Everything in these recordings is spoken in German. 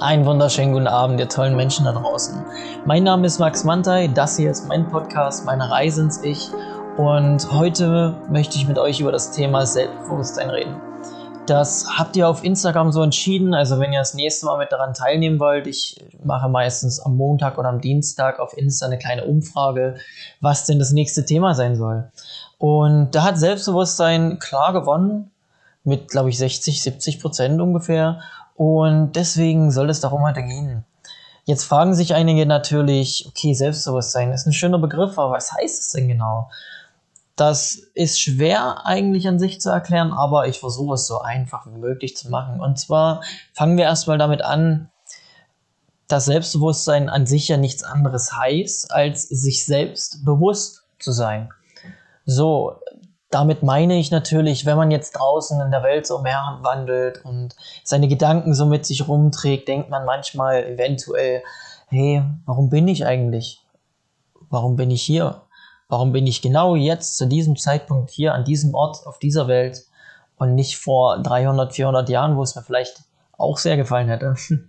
Einen wunderschönen guten Abend, ihr tollen Menschen da draußen. Mein Name ist Max Mantei, das hier ist mein Podcast, meine Reise ins Ich. Und heute möchte ich mit euch über das Thema Selbstbewusstsein reden. Das habt ihr auf Instagram so entschieden. Also, wenn ihr das nächste Mal mit daran teilnehmen wollt, ich mache meistens am Montag oder am Dienstag auf Insta eine kleine Umfrage, was denn das nächste Thema sein soll. Und da hat Selbstbewusstsein klar gewonnen, mit, glaube ich, 60, 70 Prozent ungefähr. Und deswegen soll es darum heute gehen. Jetzt fragen sich einige natürlich, okay, Selbstbewusstsein ist ein schöner Begriff, aber was heißt es denn genau? Das ist schwer eigentlich an sich zu erklären, aber ich versuche es so einfach wie möglich zu machen. Und zwar fangen wir erstmal damit an, dass Selbstbewusstsein an sich ja nichts anderes heißt, als sich selbst bewusst zu sein. So, damit meine ich natürlich, wenn man jetzt draußen in der Welt so mehr wandelt und seine Gedanken so mit sich rumträgt, denkt man manchmal eventuell, hey, warum bin ich eigentlich? Warum bin ich hier? Warum bin ich genau jetzt zu diesem Zeitpunkt hier an diesem Ort auf dieser Welt und nicht vor 300, 400 Jahren, wo es mir vielleicht auch sehr gefallen hätte?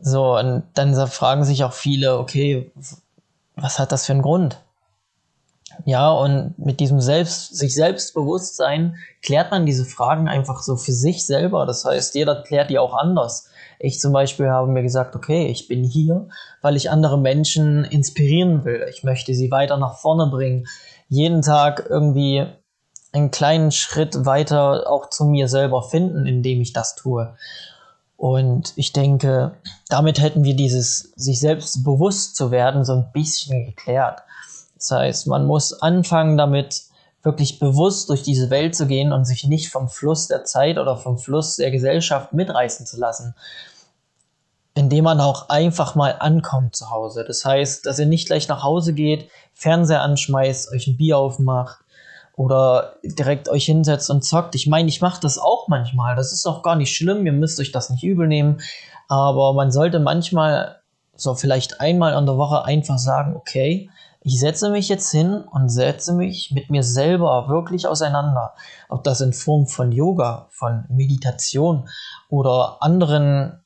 So, und dann fragen sich auch viele, okay, was hat das für einen Grund? Ja, und mit diesem Selbst, sich Selbstbewusstsein klärt man diese Fragen einfach so für sich selber. Das heißt, jeder klärt die auch anders. Ich zum Beispiel habe mir gesagt, okay, ich bin hier, weil ich andere Menschen inspirieren will. Ich möchte sie weiter nach vorne bringen. Jeden Tag irgendwie einen kleinen Schritt weiter auch zu mir selber finden, indem ich das tue. Und ich denke, damit hätten wir dieses sich selbst bewusst zu werden so ein bisschen geklärt. Das heißt, man muss anfangen damit, wirklich bewusst durch diese Welt zu gehen und sich nicht vom Fluss der Zeit oder vom Fluss der Gesellschaft mitreißen zu lassen. Indem man auch einfach mal ankommt zu Hause. Das heißt, dass ihr nicht gleich nach Hause geht, Fernseher anschmeißt, euch ein Bier aufmacht oder direkt euch hinsetzt und zockt. Ich meine, ich mache das auch manchmal. Das ist auch gar nicht schlimm. Ihr müsst euch das nicht übel nehmen. Aber man sollte manchmal so vielleicht einmal an der Woche einfach sagen, okay, ich setze mich jetzt hin und setze mich mit mir selber wirklich auseinander. Ob das in Form von Yoga, von Meditation oder anderen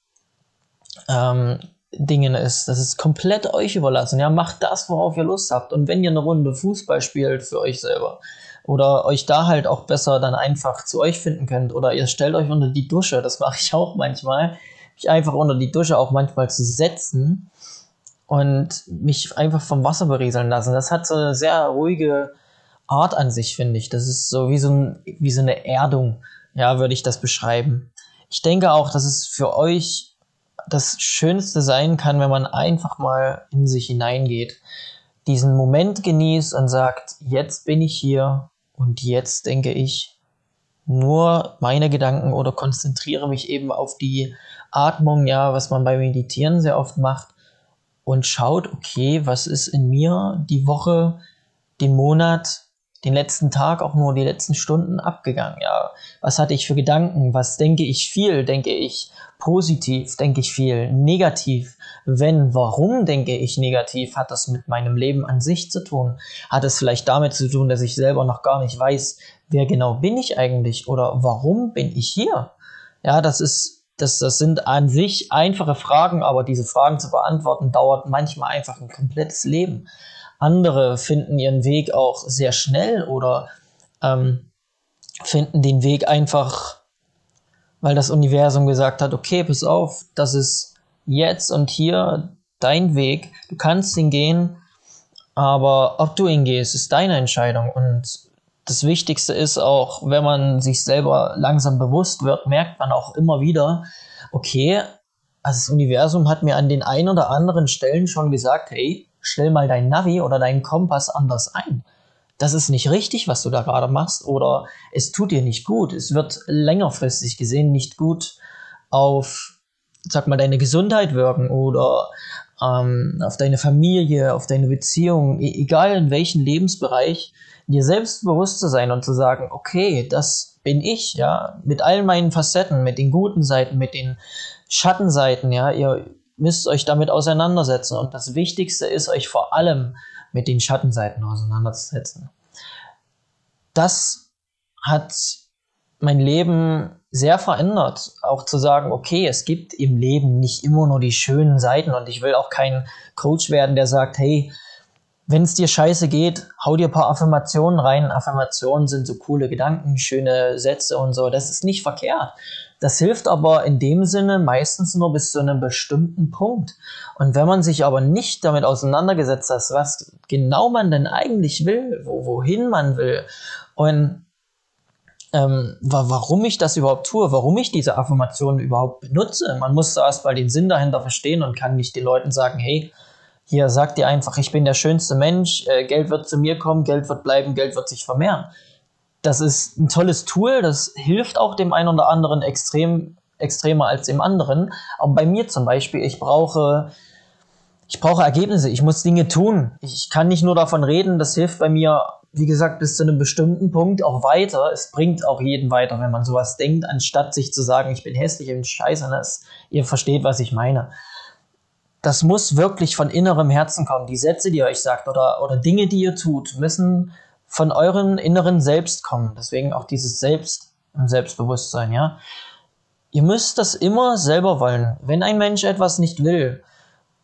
ähm, Dingen ist. Das ist komplett euch überlassen. Ja, macht das, worauf ihr Lust habt. Und wenn ihr eine Runde Fußball spielt für euch selber oder euch da halt auch besser dann einfach zu euch finden könnt oder ihr stellt euch unter die Dusche, das mache ich auch manchmal, mich einfach unter die Dusche auch manchmal zu setzen und mich einfach vom Wasser berieseln lassen. Das hat so eine sehr ruhige Art an sich, finde ich. Das ist so wie so, ein, wie so eine Erdung, ja, würde ich das beschreiben. Ich denke auch, dass es für euch das Schönste sein kann, wenn man einfach mal in sich hineingeht, diesen Moment genießt und sagt, jetzt bin ich hier und jetzt denke ich nur meine Gedanken oder konzentriere mich eben auf die Atmung, ja, was man beim Meditieren sehr oft macht und schaut, okay, was ist in mir die Woche, den Monat, den letzten Tag, auch nur die letzten Stunden abgegangen. Ja, was hatte ich für Gedanken? Was denke ich viel? Denke ich positiv? Denke ich viel negativ? Wenn, warum denke ich negativ? Hat das mit meinem Leben an sich zu tun? Hat es vielleicht damit zu tun, dass ich selber noch gar nicht weiß, wer genau bin ich eigentlich oder warum bin ich hier? Ja, das ist das, das sind an sich einfache Fragen, aber diese Fragen zu beantworten dauert manchmal einfach ein komplettes Leben. Andere finden ihren Weg auch sehr schnell oder ähm, finden den Weg einfach, weil das Universum gesagt hat, okay, pass auf, das ist jetzt und hier dein Weg, du kannst ihn gehen, aber ob du ihn gehst, ist deine Entscheidung und das Wichtigste ist auch, wenn man sich selber langsam bewusst wird, merkt man auch immer wieder, okay, also das Universum hat mir an den ein oder anderen Stellen schon gesagt, hey, stell mal dein Navi oder deinen Kompass anders ein. Das ist nicht richtig, was du da gerade machst, oder es tut dir nicht gut. Es wird längerfristig gesehen nicht gut auf, sag mal, deine Gesundheit wirken oder ähm, auf deine Familie, auf deine Beziehung, e egal in welchem Lebensbereich dir selbstbewusst zu sein und zu sagen, okay, das bin ich, ja, mit all meinen Facetten, mit den guten Seiten, mit den Schattenseiten, ja, ihr müsst euch damit auseinandersetzen und das Wichtigste ist, euch vor allem mit den Schattenseiten auseinanderzusetzen. Das hat mein Leben sehr verändert, auch zu sagen, okay, es gibt im Leben nicht immer nur die schönen Seiten und ich will auch kein Coach werden, der sagt, hey, wenn es dir scheiße geht, hau dir ein paar Affirmationen rein. Affirmationen sind so coole Gedanken, schöne Sätze und so. Das ist nicht verkehrt. Das hilft aber in dem Sinne meistens nur bis zu einem bestimmten Punkt. Und wenn man sich aber nicht damit auseinandergesetzt hat, was genau man denn eigentlich will, wo, wohin man will und ähm, warum ich das überhaupt tue, warum ich diese Affirmationen überhaupt benutze. Man muss erst mal den Sinn dahinter verstehen und kann nicht den Leuten sagen, hey, hier sagt dir einfach, ich bin der schönste Mensch, äh, Geld wird zu mir kommen, Geld wird bleiben, Geld wird sich vermehren. Das ist ein tolles Tool, das hilft auch dem einen oder anderen extrem, extremer als dem anderen. Aber bei mir zum Beispiel, ich brauche, ich brauche Ergebnisse, ich muss Dinge tun. Ich kann nicht nur davon reden, das hilft bei mir wie gesagt, bis zu einem bestimmten Punkt auch weiter. Es bringt auch jeden weiter, wenn man sowas denkt, anstatt sich zu sagen, ich bin hässlich und scheiße. Das, ihr versteht, was ich meine. Das muss wirklich von innerem Herzen kommen. Die Sätze, die ihr euch sagt oder, oder Dinge, die ihr tut, müssen von euren inneren Selbst kommen. Deswegen auch dieses Selbst im Selbstbewusstsein, ja. Ihr müsst das immer selber wollen. Wenn ein Mensch etwas nicht will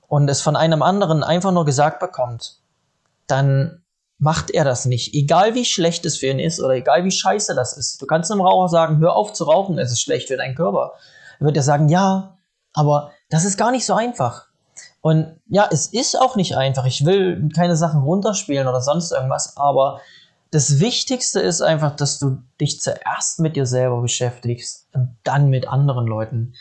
und es von einem anderen einfach nur gesagt bekommt, dann macht er das nicht. Egal wie schlecht es für ihn ist oder egal wie scheiße das ist. Du kannst einem Raucher sagen, hör auf zu rauchen, es ist schlecht für deinen Körper. Er wird er sagen, ja, aber das ist gar nicht so einfach. Und ja, es ist auch nicht einfach. Ich will keine Sachen runterspielen oder sonst irgendwas, aber das Wichtigste ist einfach, dass du dich zuerst mit dir selber beschäftigst und dann mit anderen Leuten.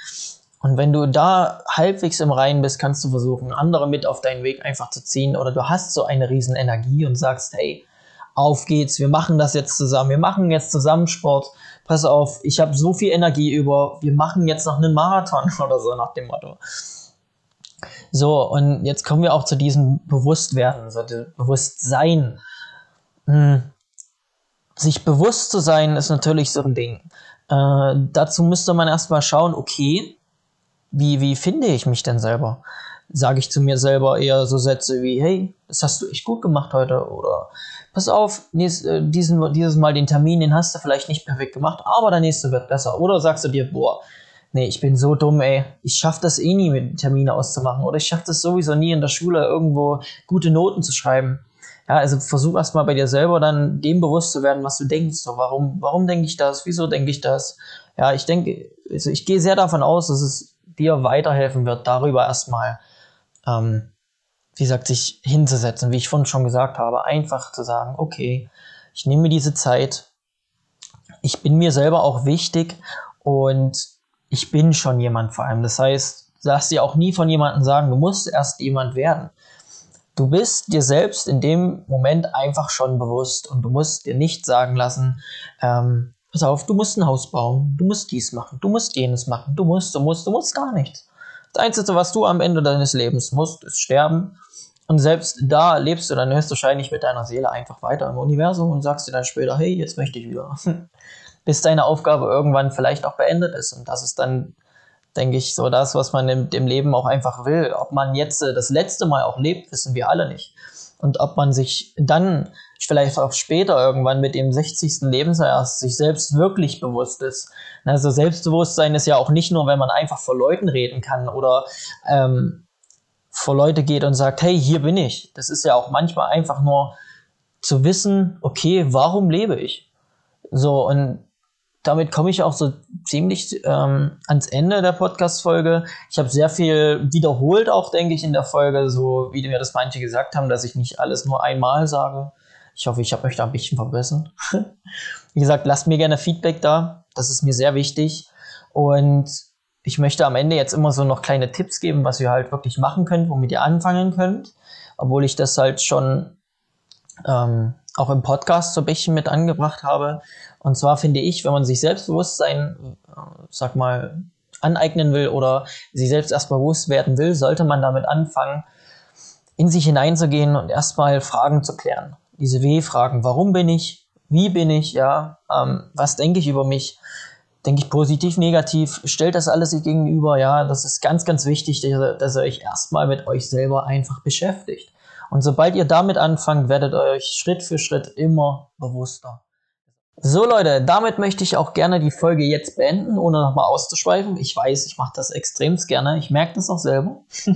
Und wenn du da halbwegs im Reinen bist, kannst du versuchen, andere mit auf deinen Weg einfach zu ziehen. Oder du hast so eine riesen Energie und sagst, hey, auf geht's, wir machen das jetzt zusammen, wir machen jetzt zusammen Sport. Pass auf, ich habe so viel Energie über, wir machen jetzt noch einen Marathon oder so nach dem Motto. So, und jetzt kommen wir auch zu diesem Bewusstwerden, so Bewusstsein. Hm. Sich bewusst zu sein, ist natürlich so ein Ding. Äh, dazu müsste man erstmal schauen, okay, wie, wie finde ich mich denn selber? Sage ich zu mir selber eher so Sätze wie, hey, das hast du echt gut gemacht heute oder pass auf, nächst, äh, diesen, dieses Mal den Termin, den hast du vielleicht nicht perfekt gemacht, aber der nächste wird besser. Oder sagst du dir, boah, nee, ich bin so dumm, ey, ich schaffe das eh nie mit Termine auszumachen oder ich schaffe das sowieso nie in der Schule irgendwo gute Noten zu schreiben. Ja, also versuch erstmal bei dir selber dann dem bewusst zu werden, was du denkst. So, warum, warum denke ich das? Wieso denke ich das? Ja, ich denke, also ich gehe sehr davon aus, dass es dir weiterhelfen wird, darüber erstmal, ähm, wie gesagt, sich hinzusetzen, wie ich vorhin schon gesagt habe, einfach zu sagen, okay, ich nehme mir diese Zeit, ich bin mir selber auch wichtig und ich bin schon jemand vor allem. Das heißt, lass dir auch nie von jemandem sagen, du musst erst jemand werden. Du bist dir selbst in dem Moment einfach schon bewusst und du musst dir nicht sagen lassen, ähm, pass auf, du musst ein Haus bauen, du musst dies machen, du musst jenes machen, du musst, du musst, du musst gar nichts. Das Einzige, was du am Ende deines Lebens musst, ist sterben. Und selbst da lebst du dann höchstwahrscheinlich mit deiner Seele einfach weiter im Universum und sagst dir dann später, hey, jetzt möchte ich wieder. Bis deine Aufgabe irgendwann vielleicht auch beendet ist. Und das ist dann, denke ich, so das, was man im, im Leben auch einfach will. Ob man jetzt äh, das letzte Mal auch lebt, wissen wir alle nicht. Und ob man sich dann vielleicht auch später irgendwann mit dem 60. Lebensjahr erst sich selbst wirklich bewusst ist. Also Selbstbewusstsein ist ja auch nicht nur, wenn man einfach vor Leuten reden kann oder ähm, vor Leute geht und sagt, hey, hier bin ich. Das ist ja auch manchmal einfach nur zu wissen, okay, warum lebe ich? So, und damit komme ich auch so ziemlich ähm, ans Ende der Podcast-Folge. Ich habe sehr viel wiederholt, auch denke ich, in der Folge, so wie mir das manche gesagt haben, dass ich nicht alles nur einmal sage. Ich hoffe, ich habe euch da ein bisschen verbessert. Wie gesagt, lasst mir gerne Feedback da. Das ist mir sehr wichtig. Und ich möchte am Ende jetzt immer so noch kleine Tipps geben, was ihr halt wirklich machen könnt, womit ihr anfangen könnt. Obwohl ich das halt schon ähm, auch im Podcast so ein bisschen mit angebracht habe. Und zwar finde ich, wenn man sich Selbstbewusstsein, äh, sag mal, aneignen will oder sich selbst erstmal bewusst werden will, sollte man damit anfangen, in sich hineinzugehen und erstmal Fragen zu klären diese W-Fragen. Warum bin ich? Wie bin ich? Ja, ähm, was denke ich über mich? Denke ich positiv, negativ? Stellt das alles sich gegenüber? Ja, das ist ganz, ganz wichtig, dass, dass ihr euch erstmal mit euch selber einfach beschäftigt. Und sobald ihr damit anfangt, werdet ihr euch Schritt für Schritt immer bewusster. So Leute, damit möchte ich auch gerne die Folge jetzt beenden, ohne nochmal auszuschweifen. Ich weiß, ich mache das extremst gerne. Ich merke das auch selber.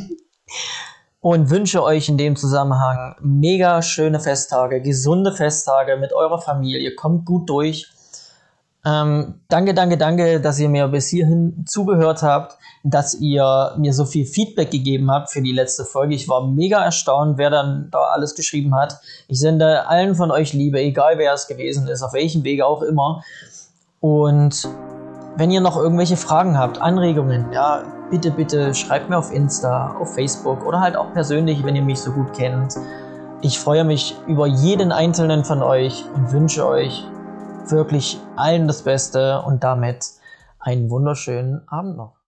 Und wünsche euch in dem Zusammenhang mega schöne Festtage, gesunde Festtage mit eurer Familie. Kommt gut durch. Ähm, danke, danke, danke, dass ihr mir bis hierhin zugehört habt, dass ihr mir so viel Feedback gegeben habt für die letzte Folge. Ich war mega erstaunt, wer dann da alles geschrieben hat. Ich sende allen von euch Liebe, egal wer es gewesen ist, auf welchem Wege auch immer. Und wenn ihr noch irgendwelche Fragen habt, Anregungen, ja, bitte, bitte schreibt mir auf Insta, auf Facebook oder halt auch persönlich, wenn ihr mich so gut kennt. Ich freue mich über jeden einzelnen von euch und wünsche euch wirklich allen das Beste und damit einen wunderschönen Abend noch.